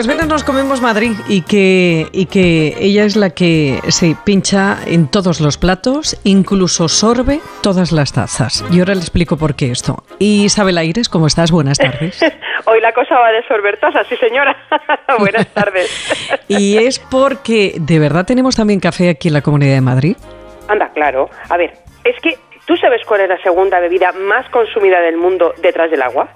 los viernes nos comemos Madrid y que, y que ella es la que se pincha en todos los platos, incluso sorbe todas las tazas. Y ahora le explico por qué esto. Isabel Aires, ¿cómo estás? Buenas tardes. Hoy la cosa va de sorber tazas, sí señora. Buenas tardes. y es porque de verdad tenemos también café aquí en la Comunidad de Madrid. Anda, claro. A ver, es que ¿tú sabes cuál es la segunda bebida más consumida del mundo detrás del agua?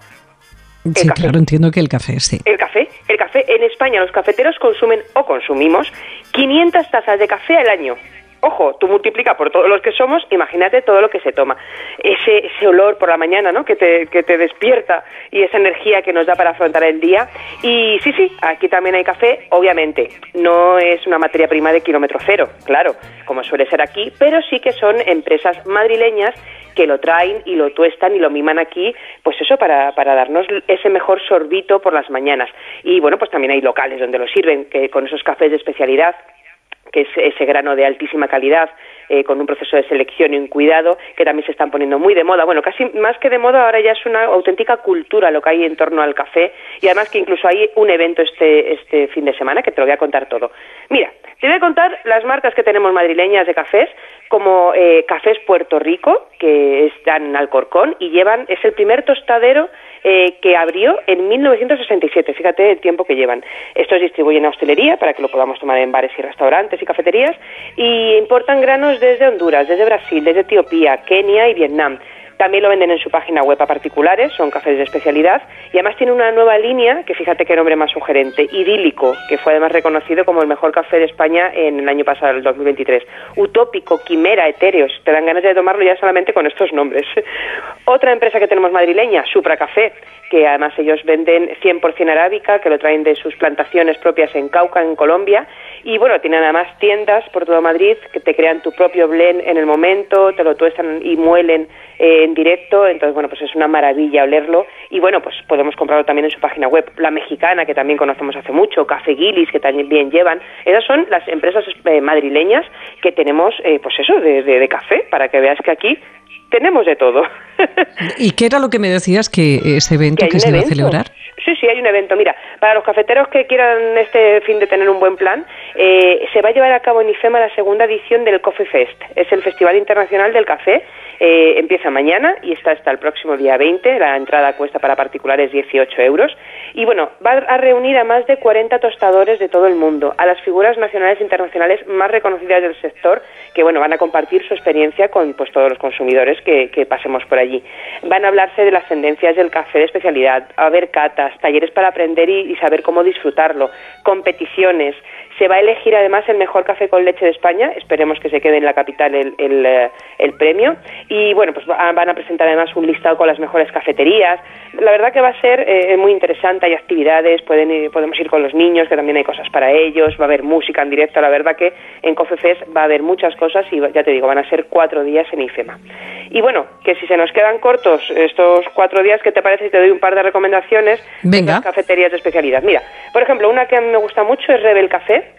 Sí, claro, entiendo que el café, sí. El café, el café. En España los cafeteros consumen o consumimos 500 tazas de café al año. Ojo, tú multiplica por todos los que somos, imagínate todo lo que se toma. Ese, ese olor por la mañana, ¿no? Que te, que te despierta y esa energía que nos da para afrontar el día. Y sí, sí, aquí también hay café, obviamente. No es una materia prima de kilómetro cero, claro, como suele ser aquí, pero sí que son empresas madrileñas que lo traen y lo tuestan y lo miman aquí, pues eso, para, para darnos ese mejor sorbito por las mañanas. Y bueno, pues también hay locales donde lo sirven, que con esos cafés de especialidad que es ese grano de altísima calidad, eh, con un proceso de selección y un cuidado que también se están poniendo muy de moda. Bueno, casi más que de moda, ahora ya es una auténtica cultura lo que hay en torno al café y además que incluso hay un evento este, este fin de semana que te lo voy a contar todo. Mira, te voy a contar las marcas que tenemos madrileñas de cafés, como eh, Cafés Puerto Rico, que están en Alcorcón y llevan, es el primer tostadero eh, que abrió en 1967. Fíjate el tiempo que llevan. Estos distribuyen a hostelería para que lo podamos tomar en bares y restaurantes y cafeterías y importan granos desde Honduras, desde Brasil, desde Etiopía, Kenia y Vietnam. También lo venden en su página web a particulares, son cafés de especialidad y además tiene una nueva línea que fíjate qué nombre más sugerente, Idílico, que fue además reconocido como el mejor café de España en el año pasado, el 2023. Utópico, Quimera, Etéreos, te dan ganas de tomarlo ya solamente con estos nombres. Otra empresa que tenemos madrileña, Supra Café, que además ellos venden 100% arábica, que lo traen de sus plantaciones propias en Cauca, en Colombia, y bueno, tienen además tiendas por todo Madrid que te crean tu propio blend en el momento, te lo tuestan y muelen eh, en directo, entonces bueno, pues es una maravilla olerlo y bueno, pues podemos comprarlo también en su página web, la mexicana que también conocemos hace mucho, Café Guilis que también llevan, esas son las empresas eh, madrileñas que tenemos, eh, pues eso, de, de café, para que veas que aquí tenemos de todo. ¿Y qué era lo que me decías que ese evento que, se iba a celebrar? Sí, sí, hay un evento. Mira, para los cafeteros que quieran este fin de tener un buen plan, eh, se va a llevar a cabo en IFEMA la segunda edición del Coffee Fest. Es el Festival Internacional del Café. Eh, empieza mañana y está hasta el próximo día 20. La entrada cuesta para particulares 18 euros. Y bueno, va a reunir a más de 40 tostadores de todo el mundo, a las figuras nacionales e internacionales más reconocidas del sector, que bueno, van a compartir su experiencia con pues todos los consumidores que, que pasemos por allí. Van a hablarse de las tendencias del café de especialidad, a ver catas, talleres para aprender y, saber cómo disfrutarlo, competiciones. Se va a elegir además el mejor café con leche de España, esperemos que se quede en la capital el, el, eh, premio. Y bueno, pues van a presentar además un listado con las mejores cafeterías. La verdad que va a ser eh, muy interesante, hay actividades, pueden podemos ir con los niños, que también hay cosas para ellos, va a haber música en directo, la verdad que en Coffee va a haber muchas cosas y ya te digo, van a ser cuatro días en IFEMA. Y bueno, que si se nos quedan cortos estos cuatro días, ¿qué te parece si te doy un par de recomendaciones Venga. de cafeterías de especialidad? Mira, por ejemplo, una que a mí me gusta mucho es Rebel Café,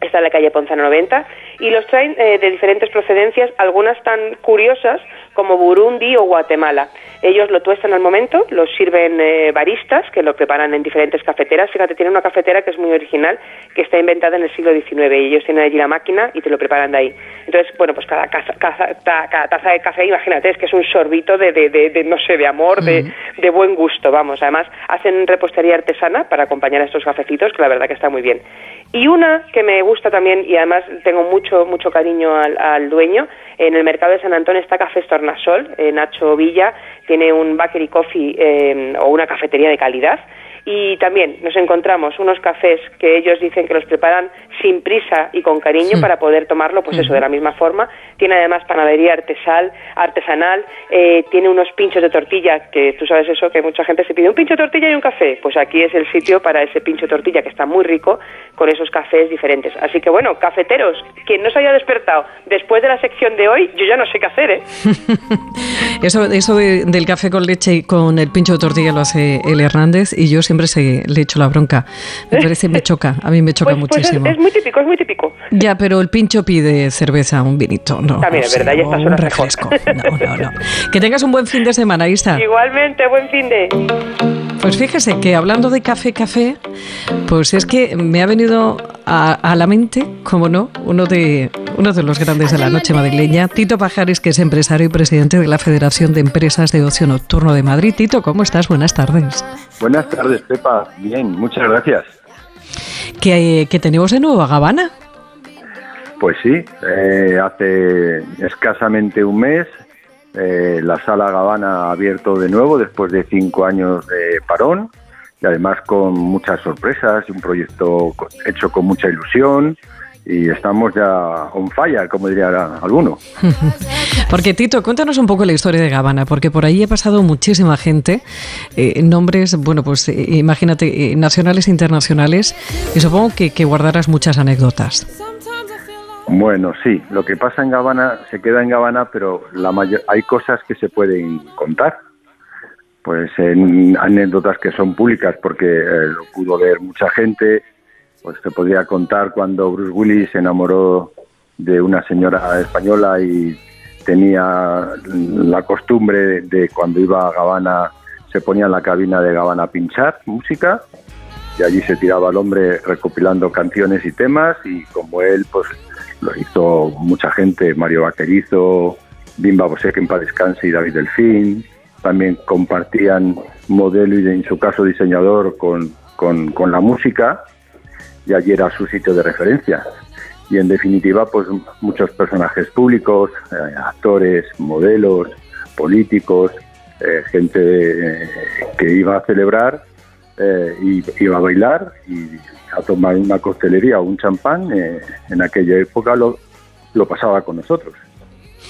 está en la calle Ponzano 90, y los traen eh, de diferentes procedencias, algunas tan curiosas como Burundi o Guatemala. Ellos lo tuestan al momento, lo sirven eh, baristas que lo preparan en diferentes cafeteras. Fíjate, tiene una cafetera que es muy original, que está inventada en el siglo XIX y ellos tienen allí la máquina y te lo preparan de ahí. Entonces, bueno, pues cada, taza de café, imagínate, es que es un sorbito de, de, no sé, de amor, de, de buen gusto, vamos. Además, hacen repostería artesana para acompañar a estos cafecitos, que la verdad que está muy bien. Y una que me gusta también, y además tengo mucho, mucho cariño al, dueño, en el mercado de San Antonio está Café Tornasol, eh, Nacho Villa, tiene un bakery coffee eh, o una cafetería de calidad y también nos encontramos unos cafés que ellos dicen que los preparan sin prisa y con cariño para poder tomarlo, pues eso, de la misma forma. Tiene además panadería artesal, artesanal, eh, tiene unos pinchos de tortilla, que tú sabes eso, que mucha gente se pide un pincho de tortilla y un café. Pues aquí es el sitio para ese pincho de tortilla que está muy rico con esos cafés diferentes. Así que bueno, cafeteros, quien no se haya despertado después de la sección de hoy, yo ya no sé qué hacer, ¿eh? eso eso del café con leche y con el pincho de tortilla lo hace el Hernández y yo siempre se, le echo la bronca. Me parece, me choca, a mí me choca pues, pues muchísimo. es, muy típico, es muy típico. Ya, pero el pincho pide cerveza, un vinito, no. También es verdad, ya está Un refresco. No, no, no. Que tengas un buen fin de semana, Isa. Igualmente, buen fin de. Pues fíjese que hablando de café, café, pues es que me ha venido a, la mente, como no, uno de, uno de los grandes de la noche madrileña, Tito Pajares, que es empresario y presidente de la Federación de Empresas de Ocio Nocturno de Madrid. Tito, ¿cómo estás? Buenas tardes. Buenas tardes, Pepa. Bien, muchas gracias. ¿Qué, tenemos de nuevo a Gabana? Pues sí, eh, hace escasamente un mes eh, la sala Gabana ha abierto de nuevo después de cinco años de parón y además con muchas sorpresas, un proyecto hecho con mucha ilusión y estamos ya on fire, como diría alguno. porque Tito, cuéntanos un poco la historia de Gabana, porque por ahí ha pasado muchísima gente, eh, nombres, bueno, pues eh, imagínate, nacionales e internacionales, y supongo que, que guardarás muchas anécdotas. Bueno, sí, lo que pasa en Gabana se queda en Gabana, pero la mayor, hay cosas que se pueden contar. Pues en anécdotas que son públicas porque eh, lo pudo ver mucha gente, pues se podría contar cuando Bruce Willis se enamoró de una señora española y tenía la costumbre de, cuando iba a Gabana se ponía en la cabina de Gabana a pinchar música y allí se tiraba el hombre recopilando canciones y temas y como él pues lo hizo mucha gente, Mario Vaquerizo, Bimba Bosé, en paz descanse, y David Delfín. También compartían modelo y, en su caso, diseñador con, con, la música, y allí era su sitio de referencia. Y en definitiva, pues muchos personajes públicos, eh, actores, modelos, políticos, eh, gente eh, que iba a celebrar y iba a bailar y a tomar una costelería o un champán, eh, en aquella época lo, lo pasaba con nosotros.